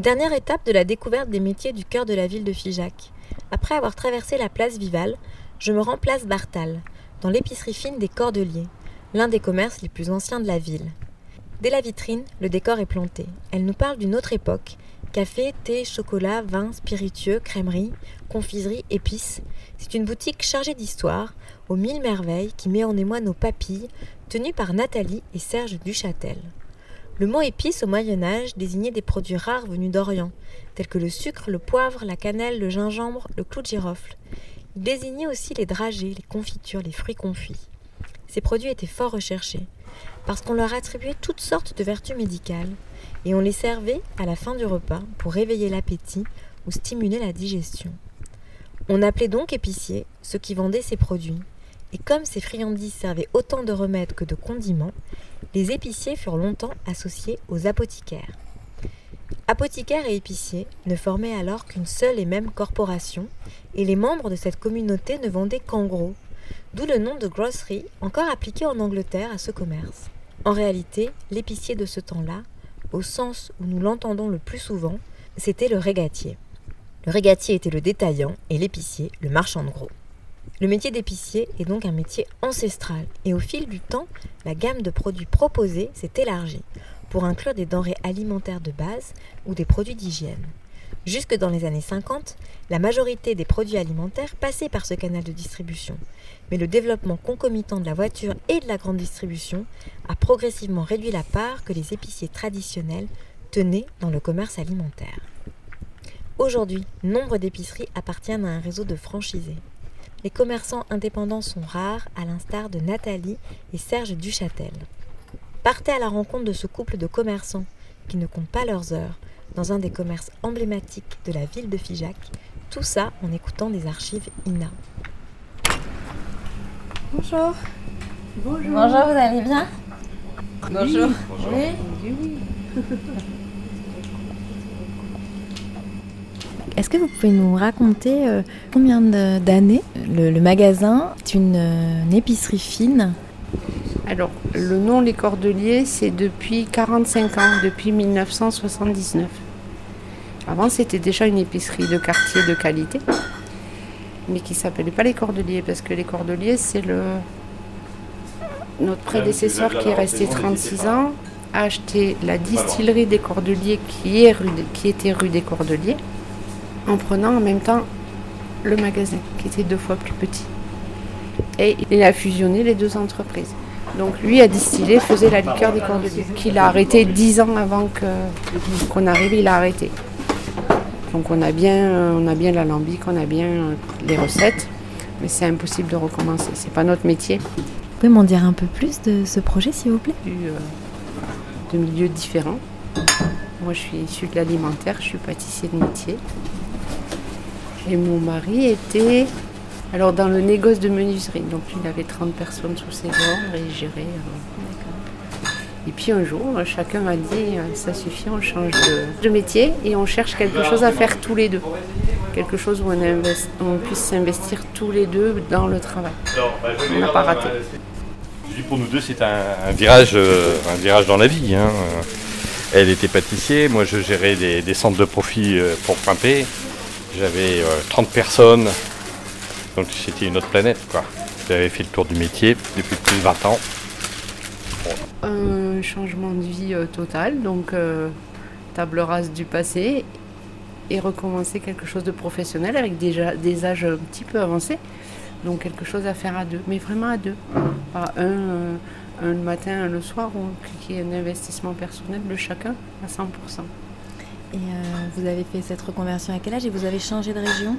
Dernière étape de la découverte des métiers du cœur de la ville de Figeac. Après avoir traversé la place Vival, je me rends place Bartal, dans l'épicerie fine des Cordeliers, l'un des commerces les plus anciens de la ville. Dès la vitrine, le décor est planté. Elle nous parle d'une autre époque. Café, thé, chocolat, vin, spiritueux, crèmerie, confiserie, épices. C'est une boutique chargée d'histoire, aux mille merveilles, qui met en émoi nos papilles, tenue par Nathalie et Serge Duchâtel. Le mot épice au Moyen Âge désignait des produits rares venus d'Orient, tels que le sucre, le poivre, la cannelle, le gingembre, le clou de girofle. Il désignait aussi les dragées, les confitures, les fruits confits. Ces produits étaient fort recherchés, parce qu'on leur attribuait toutes sortes de vertus médicales, et on les servait à la fin du repas pour réveiller l'appétit ou stimuler la digestion. On appelait donc épiciers ceux qui vendaient ces produits, et comme ces friandises servaient autant de remèdes que de condiments, les épiciers furent longtemps associés aux apothicaires. Apothicaires et épiciers ne formaient alors qu'une seule et même corporation, et les membres de cette communauté ne vendaient qu'en gros, d'où le nom de grocery encore appliqué en Angleterre à ce commerce. En réalité, l'épicier de ce temps-là, au sens où nous l'entendons le plus souvent, c'était le régatier. Le régatier était le détaillant et l'épicier le marchand de gros. Le métier d'épicier est donc un métier ancestral et au fil du temps, la gamme de produits proposés s'est élargie pour inclure des denrées alimentaires de base ou des produits d'hygiène. Jusque dans les années 50, la majorité des produits alimentaires passaient par ce canal de distribution, mais le développement concomitant de la voiture et de la grande distribution a progressivement réduit la part que les épiciers traditionnels tenaient dans le commerce alimentaire. Aujourd'hui, nombre d'épiceries appartiennent à un réseau de franchisés. Les commerçants indépendants sont rares, à l'instar de Nathalie et Serge Duchâtel. Partez à la rencontre de ce couple de commerçants qui ne comptent pas leurs heures dans un des commerces emblématiques de la ville de Figeac, tout ça en écoutant des archives INA. Bonjour. Bonjour, vous allez bien? Bonjour. Oui. Est-ce que vous pouvez nous raconter euh, combien de- d'années le, le magasin est une, euh, une épicerie fine Alors, le nom Les Cordeliers, c'est depuis 45 ans, depuis 1979. Avant, c'était déjà une épicerie de quartier de qualité, mais qui s'appelait pas Les Cordeliers, parce que Les Cordeliers, c'est le notre prédécesseur qui est resté 36 ans a acheté la distillerie des Cordeliers qui, est rue des- qui était rue des Cordeliers, en prenant en même temps le magasin, qui était deux fois plus petit. Et il a fusionné les deux entreprises. Donc lui a distillé, faisait la liqueur des Cordeliers, qu'il a arrêté dix ans avant que- qu'on arrive, il a arrêté. Donc on a bien, on a bien l'alambic, on a bien euh, les recettes, mais c'est impossible de recommencer. C'est pas notre métier. Vous pouvez m'en dire un peu plus de ce projet, s'il vous plaît? Euh, de milieux différents. Moi, je suis issue de l'alimentaire, je suis pâtissier de métier. Et mon mari était alors dans le négoce de menuiserie. Donc il avait 30 personnes sous ses ordres et il gérait. euh. Et puis un jour, chacun m'a dit euh, ça suffit, on change de, de métier et on cherche quelque chose à faire tous les deux. Quelque chose où on, invest- on puisse s'investir tous les deux dans le travail. On n'a pas raté. Je dis pour nous deux, c'est un, un virage, euh, un virage dans la vie. hein. Euh, Elle était pâtissier, moi je gérais des, des centres de profit euh, pour Pimpé. J'avais euh, 30 personnes, donc c'était une autre planète. quoi. J'avais fait le tour du métier depuis plus de 20 ans. un changement de vie euh, total, donc euh, table rase du passé et recommencer quelque chose de professionnel avec déjà des âges un petit peu avancés. Donc quelque chose à faire à deux, mais vraiment à deux. Pas un, euh, le matin, un le soir, ou ait un investissement personnel de chacun à 100%. Et euh, vous avez fait cette reconversion à quel âge et vous avez changé de région?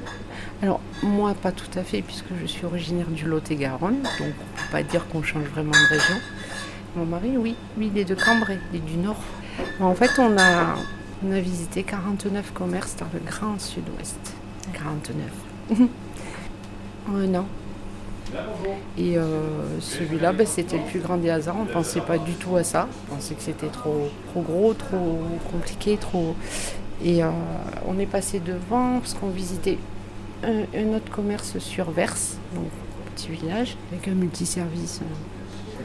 Alors moi pas tout à fait puisque je suis originaire du Lot-et-Garonne, donc on ne peut pas dire qu'on change vraiment de région. Mon mari oui, lui il est de Cambrai, il est du Nord. En fait on a On a visité 49 commerces dans le Grand Sud-Ouest. 49. en un an. Et euh, celui-là, ben, c'était le plus grand des hasards. On ne pensait pas du tout à ça. On pensait que c'était trop, trop gros, trop compliqué, trop. Et euh, on est passé devant parce qu'on visitait un, un autre commerce sur Verse, donc petit village, avec un multiservice.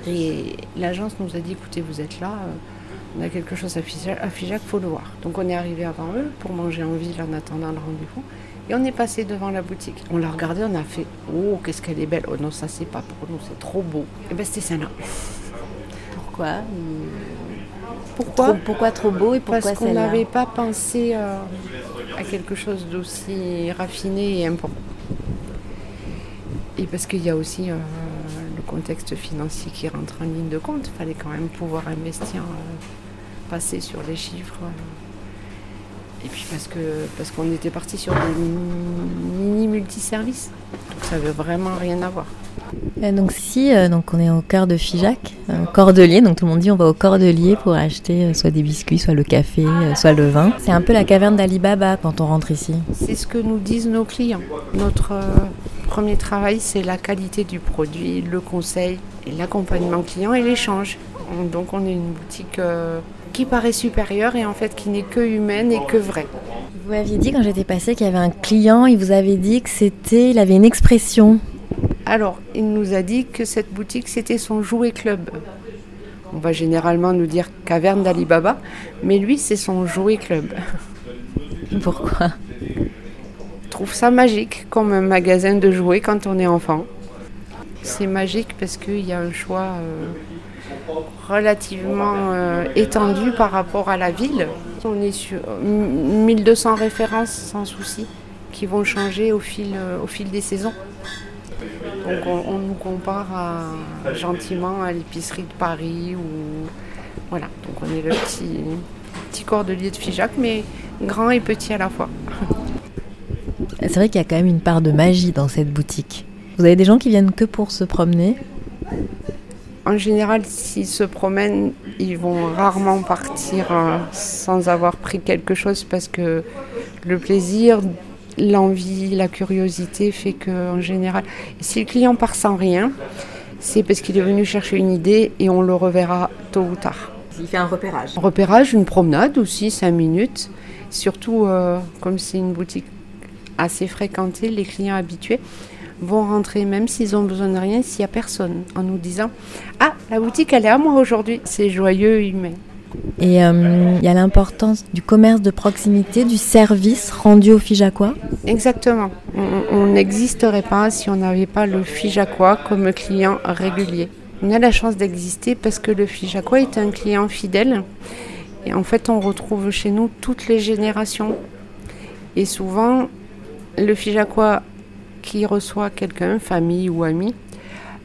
Et l'agence nous a dit écoutez, vous êtes là, euh, on a quelque chose à Figeac, Figeac, faut le voir. Donc on est arrivé avant eux pour manger en ville en attendant le rendez-vous. Et on est passé devant la boutique. On l'a regardé, on a fait Oh, qu'est-ce qu'elle est belle. Oh non, ça c'est pas pour nous, c'est trop beau. Et ben c'était celle-là. Pourquoi pourquoi trop, pourquoi trop beau et pourquoi Parce qu'on n'avait pas pensé euh, à quelque chose d'aussi raffiné et important. Et parce qu'il y a aussi euh, le contexte financier qui rentre en ligne de compte. Il fallait quand même pouvoir investir, euh, passer sur les chiffres. Et puis parce que parce qu'on était parti sur des mini multiservices. Donc ça veut vraiment rien à voir. Euh, donc si, euh, donc on est au cœur de Figeac, un cordelier. Donc tout le monde dit on va au cordelier pour acheter euh, soit des biscuits, soit le café, euh, soit le vin. C'est un peu la caverne d'Alibaba quand on rentre ici. C'est ce que nous disent nos clients. Notre euh, premier travail, c'est la qualité du produit, le conseil, et l'accompagnement client et l'échange. On- Donc on est une boutique euh, qui paraît supérieure et en fait qui n'est que humaine et que vraie. Vous m'aviez dit quand j'étais passée qu'il y avait un client, il vous avait dit que c'était, il avait une expression. Alors, il nous a dit que cette boutique, c'était son jouet club. On va généralement nous dire caverne d'Alibaba, mais lui, c'est son jouet club. Pourquoi? Je trouve ça magique, comme un magasin de jouets quand on est enfant. C'est magique parce qu'il y a un choix euh, relativement euh, étendu par rapport à la ville. On est sur euh, 1200 références sans souci qui vont changer au fil, euh, au fil des saisons. Donc on, nous compare gentiment à l'épicerie de Paris ou voilà. Donc on est le petit, petit cordelier de Figeac, mais grand et petit à la fois. C'est vrai qu'il y a quand même une part de magie dans cette boutique. Vous avez des gens qui viennent que pour se promener? En général, s'ils se promènent, ils vont rarement partir euh, sans avoir pris quelque chose parce que le plaisir, l'envie, la curiosité fait que, en général, si le client part sans rien, c'est parce qu'il est venu chercher une idée et on le reverra tôt ou tard. Il fait un repérage. Repérage, une promenade aussi, cinq minutes. Surtout, euh, comme c'est une boutique assez fréquentée, les clients habitués vont rentrer même s'ils ont besoin de rien, s'il n'y a personne, en nous disant Ah, la boutique, elle est à moi aujourd'hui. C'est joyeux humain. Et euh, il y a l'importance du commerce de proximité, du service rendu aux Figeacois. Exactement. On- On n'existerait pas si on n'avait pas le Figeacois comme client régulier. On a la chance d'exister parce que le Figeacois est un client fidèle. Et en fait, on retrouve chez nous toutes les générations. Et souvent, le Figeacois qui reçoit quelqu'un, famille ou ami,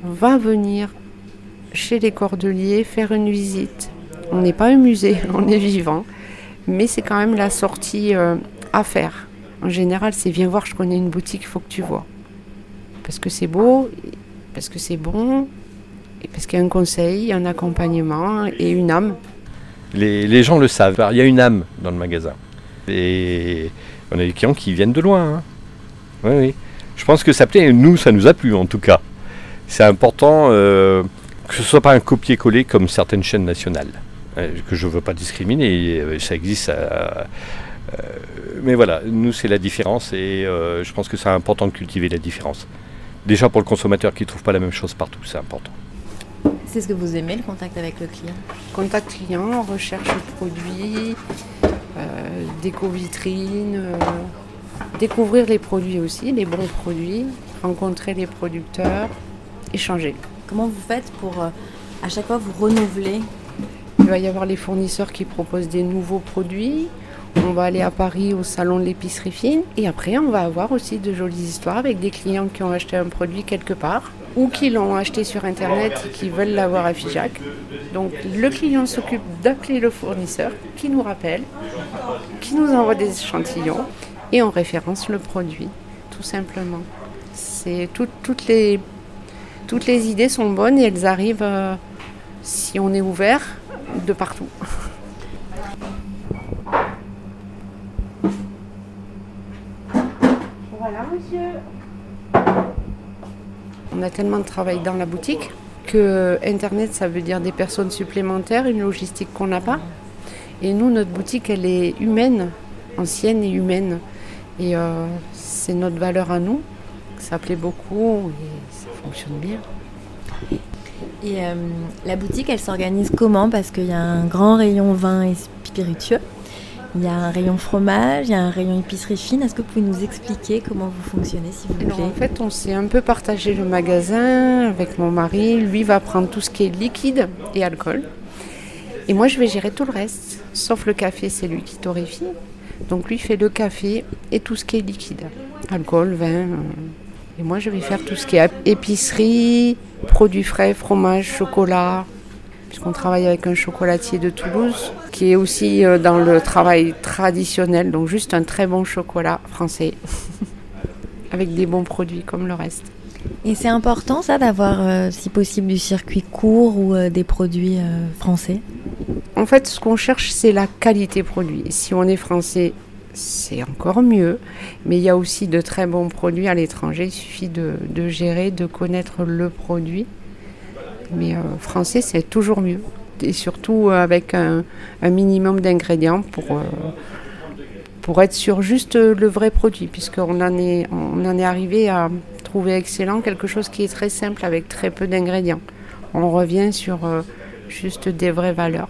va venir chez les cordeliers faire une visite. On n'est pas un musée, on est vivant, mais c'est quand même la sortie euh, à faire. En général, c'est viens voir, je connais une boutique, il faut que tu vois. Parce que c'est beau, parce que c'est bon, parce qu'il y a un conseil, un accompagnement et une âme. Les, les gens le savent. Il y a une âme dans le magasin. Et on a des clients qui viennent de loin. hein. Oui, oui. Je pense que ça plaît. Nous, ça nous a plu en tout cas. C'est important euh, que ce soit pas un copier-coller comme certaines chaînes nationales. euh, que je veux pas discriminer. euh, Ça existe. euh, euh, mais voilà, nous, c'est la différence. Et euh, je pense que c'est important de cultiver la différence. Déjà pour le consommateur qui ne trouve pas la même chose partout, c'est important. C'est ce que vous aimez, le contact avec le client? Contact client, recherche produits, euh, déco vitrine, euh, découvrir les produits aussi, les bons produits, rencontrer les producteurs, échanger. Comment vous faites pour euh, à chaque fois vous renouveler? Il va y avoir les fournisseurs qui proposent des nouveaux produits. On va aller à Paris au salon de l'épicerie fine. Et après, on va avoir aussi de jolies histoires avec des clients qui ont acheté un produit quelque part ou qui l'ont acheté sur Internet et qui veulent l'avoir à Figeac. Donc le client s'occupe d'appeler le fournisseur qui nous rappelle, qui nous envoie des échantillons et on référence le produit, tout simplement. Toutes, les, idées sont bonnes et elles arrivent, euh, si on est ouvert, de partout. Voilà, monsieur. On a tellement de travail dans la boutique que Internet, ça veut dire des personnes supplémentaires, une logistique qu'on n'a pas. Et nous, notre boutique, elle est humaine, ancienne et humaine. Et euh, c'est notre valeur à nous. Ça plaît beaucoup et ça fonctionne bien. Et euh, la boutique, elle s'organise comment? Parce qu'il y a un grand rayon vin et spiritueux. Il y a un rayon fromage, il y a un rayon épicerie fine. Est-ce que vous pouvez nous expliquer comment vous fonctionnez, s'il vous Alors, plaît? en fait, on s'est un peu partagé le magasin avec mon mari. Lui va prendre tout ce qui est liquide et alcool. Et moi, je vais gérer tout le reste. Sauf le café, c'est lui qui torréfie. Donc lui fait le café et tout ce qui est liquide. Alcool, vin. euh. Et moi, je vais faire tout ce qui est épicerie, produits frais, fromage, chocolat. Puisqu'on travaille avec un chocolatier de Toulouse qui est aussi euh, dans le travail traditionnel. Donc juste un très bon chocolat français. avec des bons produits comme le reste. Et c'est important, ça, d'avoir, euh, si possible, du circuit court ou euh, des produits euh, français? En fait, ce qu'on cherche, c'est la qualité produit. Si on est français, c'est encore mieux. Mais il y a aussi de très bons produits à l'étranger. Il suffit de, gérer, de connaître le produit. Mais français, c'est toujours mieux. Et surtout avec un, minimum d'ingrédients pour, pour être sur juste le vrai produit. Puisqu'on en en est arrivé à trouver excellent quelque chose qui est très simple avec très peu d'ingrédients. On revient sur euh, juste des vraies valeurs.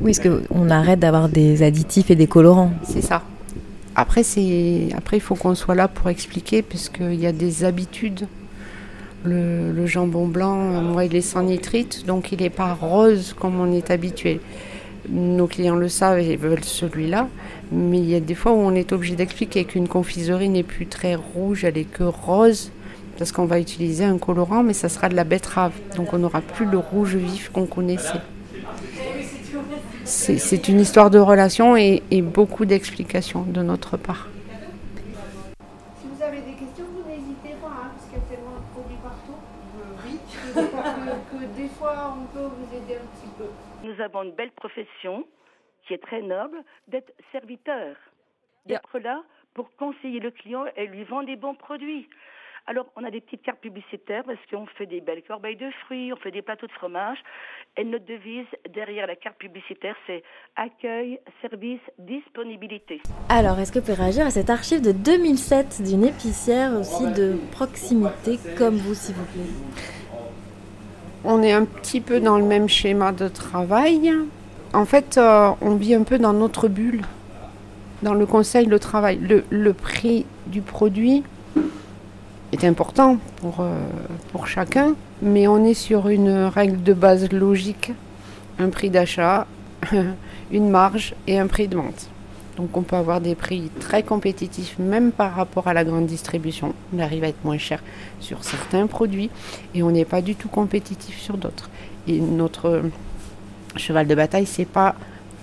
Oui, est-ce qu'on arrête d'avoir des additifs et des colorants C'est ça. Après, c'est après il faut qu'on soit là pour expliquer, puisqu'il y a des habitudes. Le, le jambon blanc, euh, moi, il est sans nitrite, donc il n'est pas rose comme on est habitué. Nos clients le savent et veulent celui-là, mais il y a des fois où on est obligé d'expliquer qu'une confiserie n'est plus très rouge, elle est que rose, parce qu'on va utiliser un colorant, mais ça sera de la betterave, donc on n'aura plus le rouge vif qu'on connaissait. C'est une histoire de relation et, et beaucoup d'explications de notre part. Si vous avez des questions, vous n'hésitez pas, hein, parce qu'il y a tellement de produits partout. oui. Que, que des fois, on peut vous aider un petit peu. Nous avons une belle profession qui est très noble d'être serviteur, d'être là pour conseiller le client et lui vendre des bons produits. Alors, on a des petites cartes publicitaires parce qu'on fait des belles corbeilles de fruits, on fait des plateaux de fromage. Et notre devise derrière la carte publicitaire, c'est accueil, service, disponibilité. Alors, est-ce que vous pouvez réagir à cet archive de 2007 d'une épicière aussi de proximité comme vous, s'il vous plaît? On est un petit peu dans le même schéma de travail. En fait, euh, on vit un peu dans notre bulle, dans le conseil, le travail. Le, prix du produit est important euh, pour chacun, mais on est sur une règle de base logique, un prix d'achat, une marge et un prix de vente. Donc on peut avoir des prix très compétitifs même par rapport à la grande distribution. On arrive à être moins cher sur certains produits et on n'est pas du tout compétitif sur d'autres. Et notre cheval de bataille, c'est pas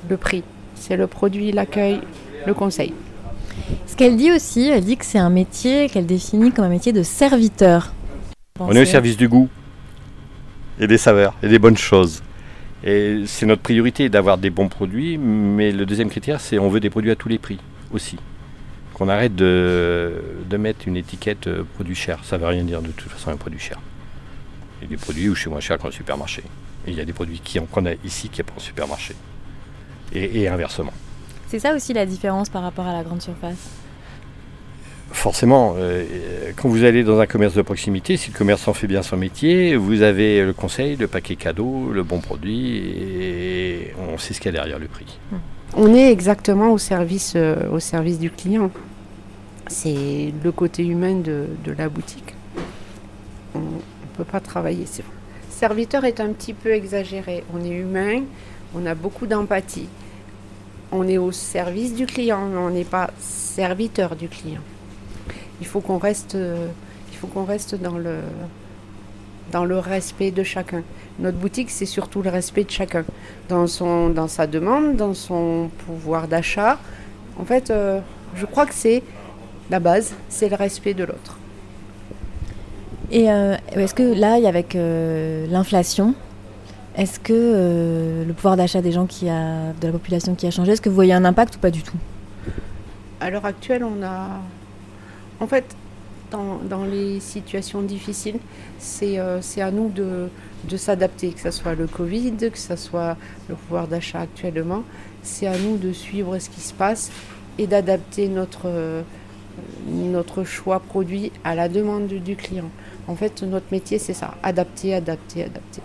le prix, c'est le produit, l'accueil, le conseil. Ce qu'elle dit aussi, elle dit que c'est un métier qu'elle définit comme un métier de serviteur. On est au service du goût et des saveurs et des bonnes choses. Et c'est notre priorité d'avoir des bons produits, mais le deuxième critère, c'est on veut des produits à tous les prix aussi. Qu'on arrête de, mettre une étiquette euh, produit cher. Ça ne veut rien dire de toute façon un produit cher. Il y a des produits où je suis moins cher qu'en supermarché. Il y a des produits qu'on a ici qui n'y a pas en supermarché. Et inversement. C'est ça aussi la différence par rapport à la grande surface? Forcément, euh, euh, quand vous allez dans un commerce de proximité, si le commerçant fait bien son métier, vous avez le conseil, le paquet cadeau, le bon produit, et on sait ce qu'il y a derrière le prix. On est exactement au service, euh, du client. C'est le côté humain de, la boutique. On ne peut pas travailler. Serviteur est un petit peu exagéré. On est humain, on a beaucoup d'empathie. On est au service du client, mais on n'est pas serviteur du client. Il faut qu'on reste, euh, il faut qu'on reste dans le, dans le respect de chacun. Notre boutique, c'est surtout le respect de chacun, dans, son, dans sa demande, dans son pouvoir d'achat. En fait, euh, je crois que c'est la base, c'est le respect de l'autre. Et euh, est-ce que là, avec euh, l'inflation, est-ce que le pouvoir d'achat des gens qui a, de la population qui a changé, est-ce que vous voyez un impact ou pas du tout? À l'heure actuelle, on a, En fait, dans, dans les situations difficiles, c'est euh, c'est à nous de, de s'adapter, que ce soit le Covid, que ce soit le pouvoir d'achat actuellement. C'est à nous de suivre ce qui se passe et d'adapter notre, euh, notre choix produit à la demande du, du client. En fait, notre métier, c'est ça, adapter, adapter, adapter.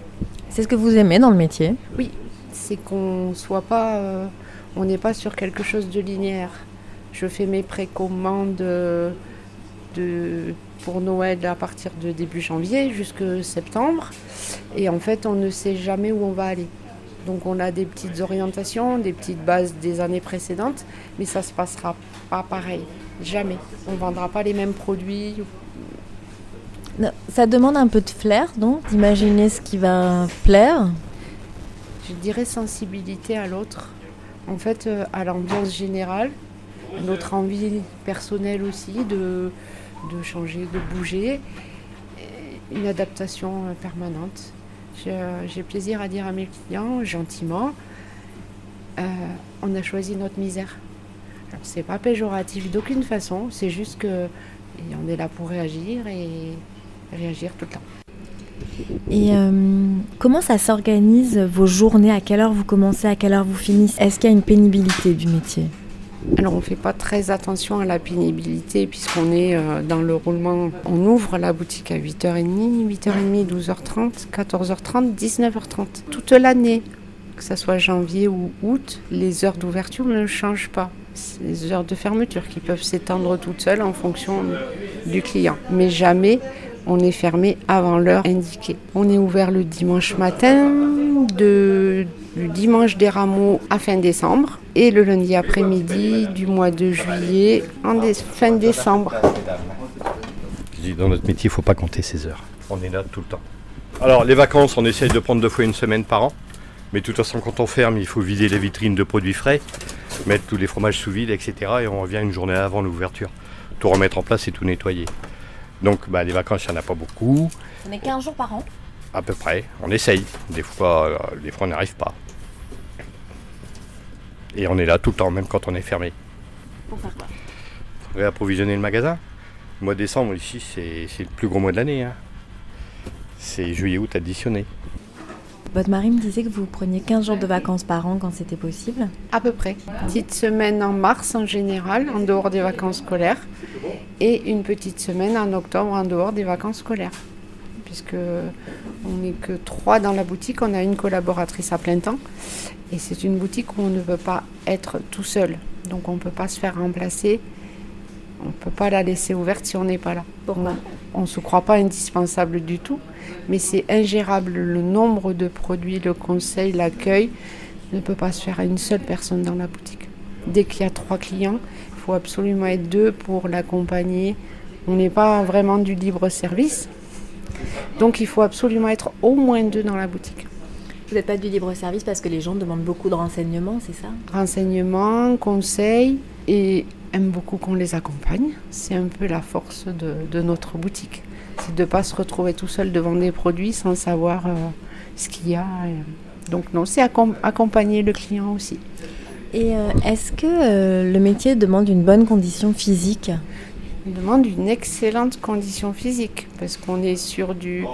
C'est ce que vous aimez dans le métier? Oui, c'est qu'on soit pas, euh, on n'est pas sur quelque chose de linéaire. Je fais mes précommandes euh, de, pour Noël à partir de début janvier jusqu'à septembre. Et en fait, on ne sait jamais où on va aller. Donc on a des petites orientations, des petites bases des années précédentes, mais ça se passera pas pareil. Jamais. On ne vendra pas les mêmes produits. Ça demande un peu de flair, donc, d'imaginer ce qui va plaire. Je dirais sensibilité à l'autre. En fait, euh, à l'ambiance générale, notre envie personnelle aussi de, de changer, de bouger, une adaptation euh, permanente. J'ai euh, j'ai plaisir à dire à mes clients, gentiment, euh, on a choisi notre misère. C'est pas péjoratif d'aucune façon, c'est juste que on est là pour réagir et réagir tout le temps. Et comment ça s'organise vos journées? À quelle heure vous commencez? À quelle heure vous finissez? Est-ce qu'il y a une pénibilité du métier? Alors on ne fait pas très attention à la pénibilité puisqu'on est euh, dans le roulement. On ouvre la boutique à 8h30, 8h30, 12h30, 14h30, 19h30. Toute l'année, que ce soit janvier ou août, les heures d'ouverture ne changent pas. C'est les heures de fermeture qui peuvent s'étendre toutes seules en fonction du client. Mais jamais on est fermé avant l'heure indiquée. On est ouvert le dimanche matin, de, du dimanche des rameaux à fin décembre et le lundi après-midi du mois de juillet en dé- fin décembre. Dans notre métier, il ne faut pas compter ses heures. On est là tout le temps. Alors, les vacances, on essaye de prendre deux fois une semaine par an. Mais de toute façon, quand on ferme, il faut vider les vitrines de produits frais, mettre tous les fromages sous vide, etc. Et on revient une journée avant l'ouverture. Tout remettre en place et tout nettoyer. Donc, bah, les vacances, il n'y en a pas beaucoup, On est 15 jours par an? à peu près. On essaye. Des fois, euh, des fois on n'arrive pas. Et on est là tout le temps, même quand on est fermé. Pour faire quoi? Réapprovisionner le magasin. Le mois de décembre, ici, c'est c'est le plus gros mois de l'année. hein. C'est juillet-août additionné. Votre mari me disait que vous preniez 15 jours de vacances par an quand c'était possible. À peu près. Petite semaine en mars en général, en dehors des vacances scolaires, et une petite semaine en octobre en dehors des vacances scolaires. Puisque on n'est que trois dans la boutique, on a une collaboratrice à plein temps, et c'est une boutique où on ne peut pas être tout seul. Donc on ne peut pas se faire remplacer, on ne peut pas la laisser ouverte si on n'est pas là. Pourquoi On ne se croit pas indispensable du tout, mais c'est ingérable le nombre de produits, le conseil, l'accueil ne peut pas se faire à une seule personne dans la boutique. Dès qu'il y a trois clients, il faut absolument être deux pour l'accompagner. On n'est pas vraiment du libre service, donc il faut absolument être au moins deux dans la boutique. Vous n'êtes pas du libre service parce que les gens demandent beaucoup de renseignements, c'est ça? Renseignements, conseils et aiment beaucoup qu'on les accompagne. C'est un peu la force de, de notre boutique. C'est de ne pas se retrouver tout seul devant des produits sans savoir euh, ce qu'il y a. Et Donc non, c'est accom- accompagner le client aussi. Et euh, est-ce que euh, le métier demande une bonne condition physique? Demande une excellente condition physique parce qu'on est sur du...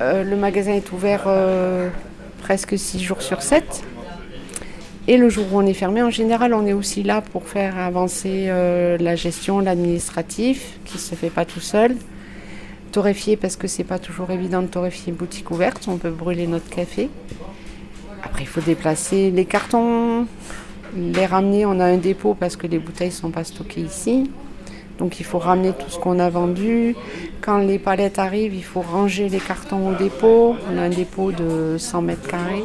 euh, le magasin est ouvert euh, presque 6 jours sur 7. Et le jour où on est fermé, en général, on est aussi là pour faire avancer euh, la gestion, l'administratif, qui ne se fait pas tout seul. Torréfier, parce que c'est pas toujours évident de torréfier une boutique ouverte, on peut brûler notre café. Après, il faut déplacer les cartons, les ramener. On a un dépôt parce que les bouteilles ne sont pas stockées ici. Donc il faut ramener tout ce qu'on a vendu. Quand les palettes arrivent, il faut ranger les cartons au dépôt. On a un dépôt de 100 mètres carrés.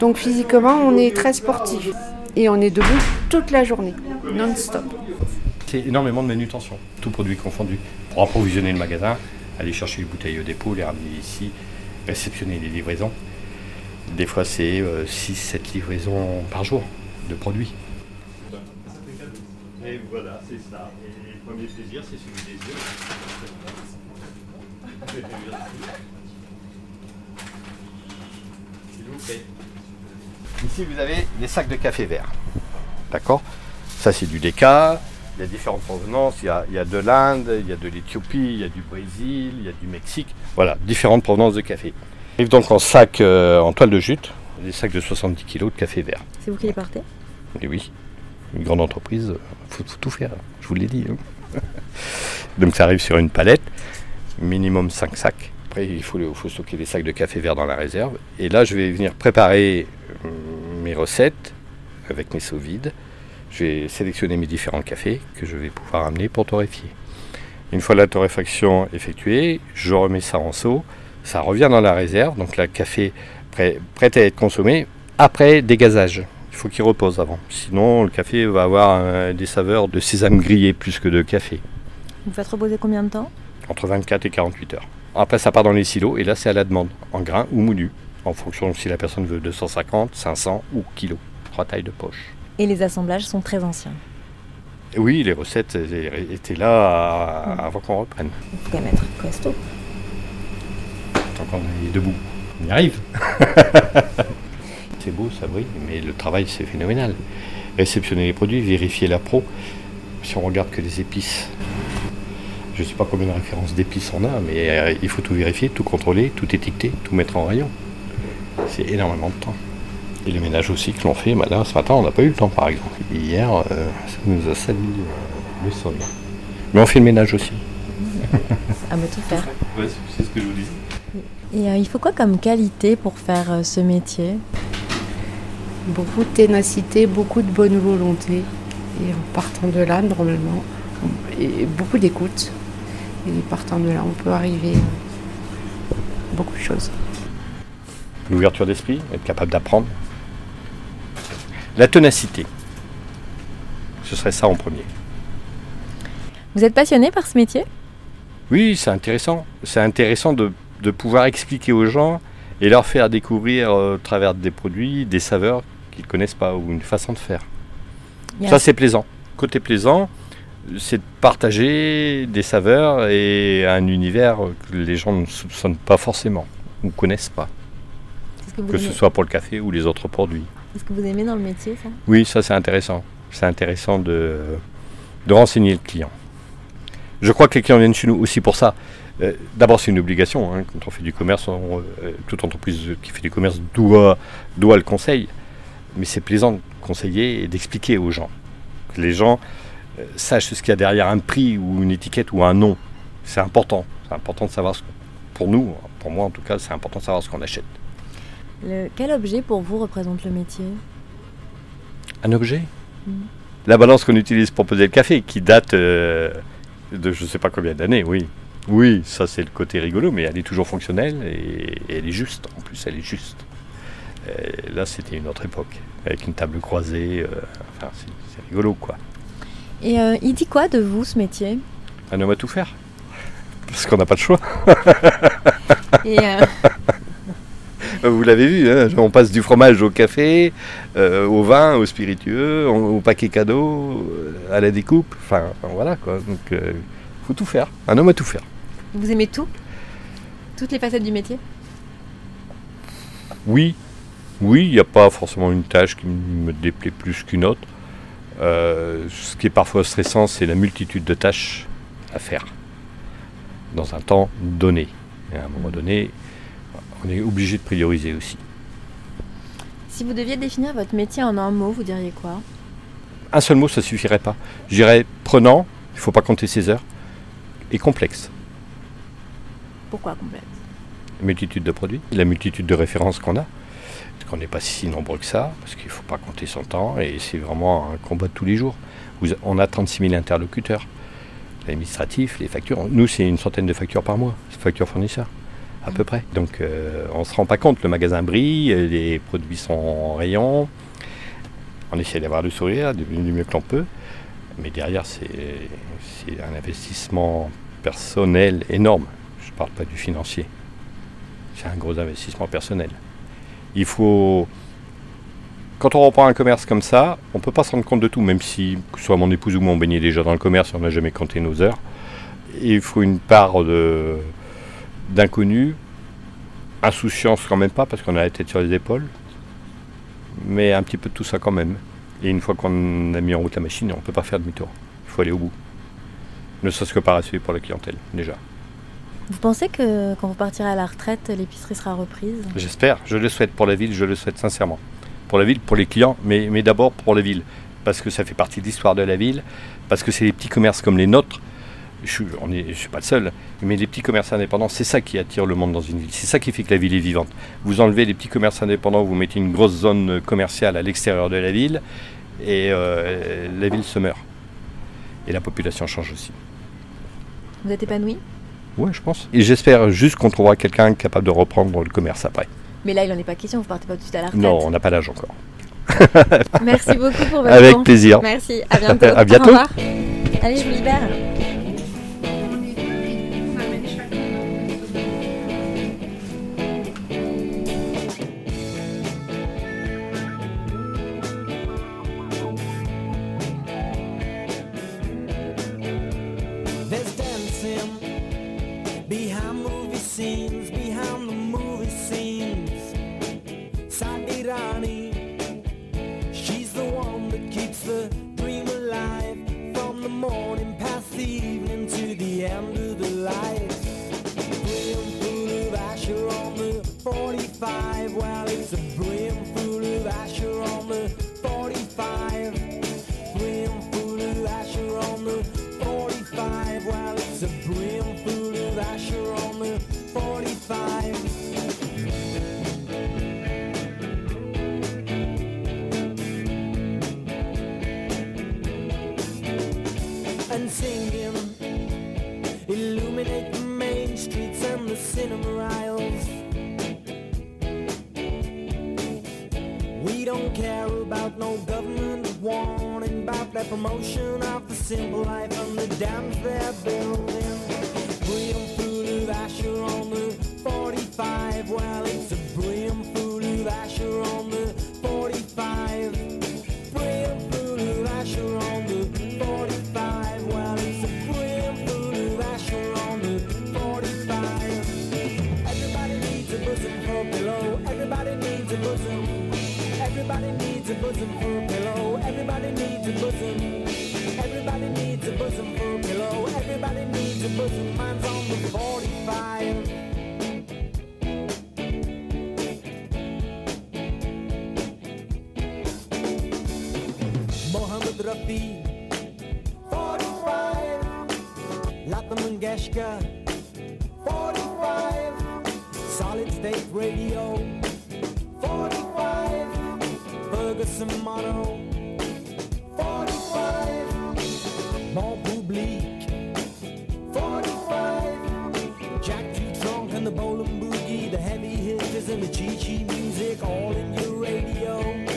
Donc physiquement, on est très sportif. Et on est debout toute la journée, non-stop. C'est énormément de manutention, tout produit confondu. Pour approvisionner le magasin, aller chercher les bouteilles au dépôt, les ramener ici, réceptionner les livraisons. Des fois, c'est 6-7 livraisons par jour de produits. Voilà, c'est ça. Et le premier plaisir, c'est celui des yeux. S'il vous plaît. Ici, vous avez des sacs de café vert. D'accord? Ça, c'est du déca. Il y a différentes provenances. Il y a, il y a de l'Inde, il y a de l'Éthiopie, il y a du Brésil, il y a du Mexique. Voilà, différentes provenances de café. Ils arrivent donc en sac, euh, en toile de jute, des sacs de 70 kg de café vert. C'est vous qui les portez? Et oui, une grande entreprise, il faut, faut tout faire, je vous l'ai dit. hein. Donc ça arrive sur une palette, minimum 5 sacs. Après, il faut, stocker les sacs de café vert dans la réserve. Et là, je vais venir préparer euh, mes recettes avec mes seaux vides. Je vais sélectionner mes différents cafés que je vais pouvoir amener pour torréfier. Une fois la torréfaction effectuée, je remets ça en seau. Ça revient dans la réserve, donc le café prêt, prêt à être consommé après dégazage. Il faut qu'il repose avant. Sinon, le café va avoir euh, des saveurs de sésame grillé plus que de café. Vous faites reposer combien de temps? Entre 24 et 48 heures. Après, ça part dans les silos et là, c'est à la demande, en grains ou moulu, en fonction si la personne veut 250, 500 ou kilos, trois tailles de poche. Et les assemblages sont très anciens. Oui, les recettes étaient là avant qu'on reprenne. Il faut quand même être costaud. Tant qu'on est debout, on y arrive. c'est beau, ça brille, mais le travail, c'est phénoménal. Réceptionner les produits, vérifier la pro. Si on regarde que les épices, je ne sais pas combien de références d'épices on a, mais euh, il faut tout vérifier, tout contrôler, tout étiqueter, tout mettre en rayon. C'est énormément de temps. Et le ménage aussi que l'on fait, bah là, ce matin, on n'a pas eu le temps, par exemple. Hier, euh, ça nous a sali euh, le sol. Mais on fait le ménage aussi. À me tout faire. Ouais, c'est ce que je vous disais. Et euh, il faut quoi comme qualité pour faire euh, ce métier? Beaucoup de ténacité, beaucoup de bonne volonté. Et en partant de là, normalement, et beaucoup d'écoute. Et partant de là, on peut arriver à beaucoup de choses. L'ouverture d'esprit, être capable d'apprendre. La ténacité. Ce serait ça en premier. Vous êtes passionné par ce métier? Oui, c'est intéressant. C'est intéressant de, de pouvoir expliquer aux gens et leur faire découvrir euh, au travers des produits des saveurs qu'ils ne connaissent pas ou une façon de faire. Ça, c'est plaisant. Côté plaisant, c'est de partager des saveurs et un univers que les gens ne soupçonnent pas forcément ou connaissent pas, que ce soit pour le café ou les autres produits. c'est ce que vous aimez dans le métier, ça? Oui, ça c'est intéressant. C'est intéressant de, de renseigner le client. Je crois que les clients viennent chez nous aussi pour ça. Euh, D'abord, c'est une obligation. hein. Quand on fait du commerce, on- euh, toute entreprise qui fait du commerce doit, doit le conseil. Mais c'est plaisant de conseiller et d'expliquer aux gens. Que les gens euh, sachent ce qu'il y a derrière un prix ou une étiquette ou un nom. C'est important. C'est important de savoir ce Pour nous, pour moi en tout cas, c'est important de savoir ce qu'on achète. Le- Quel objet pour vous représente le métier? Un objet? Mhm. La balance qu'on utilise pour peser le café, qui date euh, de je sais pas combien d'années, oui. Oui, ça c'est le côté rigolo, mais elle est toujours fonctionnelle et, et elle est juste. En plus, elle est juste. Et là, c'était une autre époque, avec une table croisée. euh, enfin, c'est rigolo, quoi. Et euh, il dit quoi de vous, ce métier? Un homme à tout faire. Parce qu'on n'a pas de choix. Et euh, Vous l'avez vu, hein, on passe du fromage au café, euh, au vin, au spiritueux, au, au paquet cadeau, euh, à la découpe. Enfin, voilà quoi. Donc, il faut tout faire. Un homme à tout faire. vous aimez tout? Toutes les facettes du métier? Oui, oui, il n'y a pas forcément une tâche qui me déplaît plus qu'une autre. Euh, ce qui est parfois stressant, c'est la multitude de tâches à faire dans un temps donné. Et à un moment donné, on est obligé de prioriser aussi. Si vous deviez définir votre métier en un mot, vous diriez quoi? Un seul mot, ça suffirait pas. Je dirais prenant, il ne faut pas compter ses heures, et complexe. Pourquoi complexe? La multitude de produits, la multitude de références qu'on a. Qu'on n'est pas si nombreux que ça, parce qu'il ne faut pas compter son temps, et c'est vraiment un combat de tous les jours. On a 36 000 interlocuteurs. L'administratif, les factures. Nous, c'est une centaine de factures par mois, factures fournisseurs, à peu près. Donc, euh, on ne se rend pas compte. Le magasin brille, les produits sont en rayon. On essaie d'avoir le sourire du, du mieux que l'on peut. Mais derrière, c'est un investissement personnel énorme. Je ne parle pas du financier. C'est un gros investissement personnel. Il faut. Quand on reprend un commerce comme ça, on ne peut pas se rendre compte de tout, même si, que ce soit mon épouse ou moi, on baignait déjà dans le commerce et on n'a jamais compté nos heures. Il faut une part d'inconnu, insouciance quand même pas, parce qu'on a la tête sur les épaules, mais un petit peu de tout ça quand même. Et une fois qu'on a mis en route la machine, on ne peut pas faire demi-tour. Il faut aller au bout. Ne serait-ce que par respect pour la clientèle, déjà. Vous pensez que quand vous partirez à la retraite, l'épicerie sera reprise? J'espère, je le souhaite pour la ville, je le souhaite sincèrement. Pour la ville, pour les clients, mais, mais d'abord pour la ville. Parce que ça fait partie de l'histoire de la ville, parce que c'est les petits commerces comme les nôtres. Je ne suis pas le seul, mais les petits commerces indépendants, c'est ça qui attire le monde dans une ville. C'est ça qui fait que la ville est vivante. Vous enlevez les petits commerces indépendants, vous mettez une grosse zone commerciale à l'extérieur de la ville, et euh, la ville se meurt. Et la population change aussi. Vous êtes épanoui? Ouais, je pense. Et j'espère juste qu'on trouvera quelqu'un capable de reprendre le commerce après. Mais là, il n'en est pas question, vous partez pas tout de suite à la retraite. Non, on n'a pas l'âge encore. Merci beaucoup pour votre Avec temps. plaisir. Merci, à bientôt. À bientôt. Au revoir. Allez, je vous libère. A bosom for a pillow. Everybody needs a bosom. Everybody needs a bosom for a pillow. Everybody needs a bosom. Mine's on the 45. Mohammed Rafi, 45. Lata Mangeshkar, the bowling boogie, the heavy hitters and the chi chi music, all in your radio.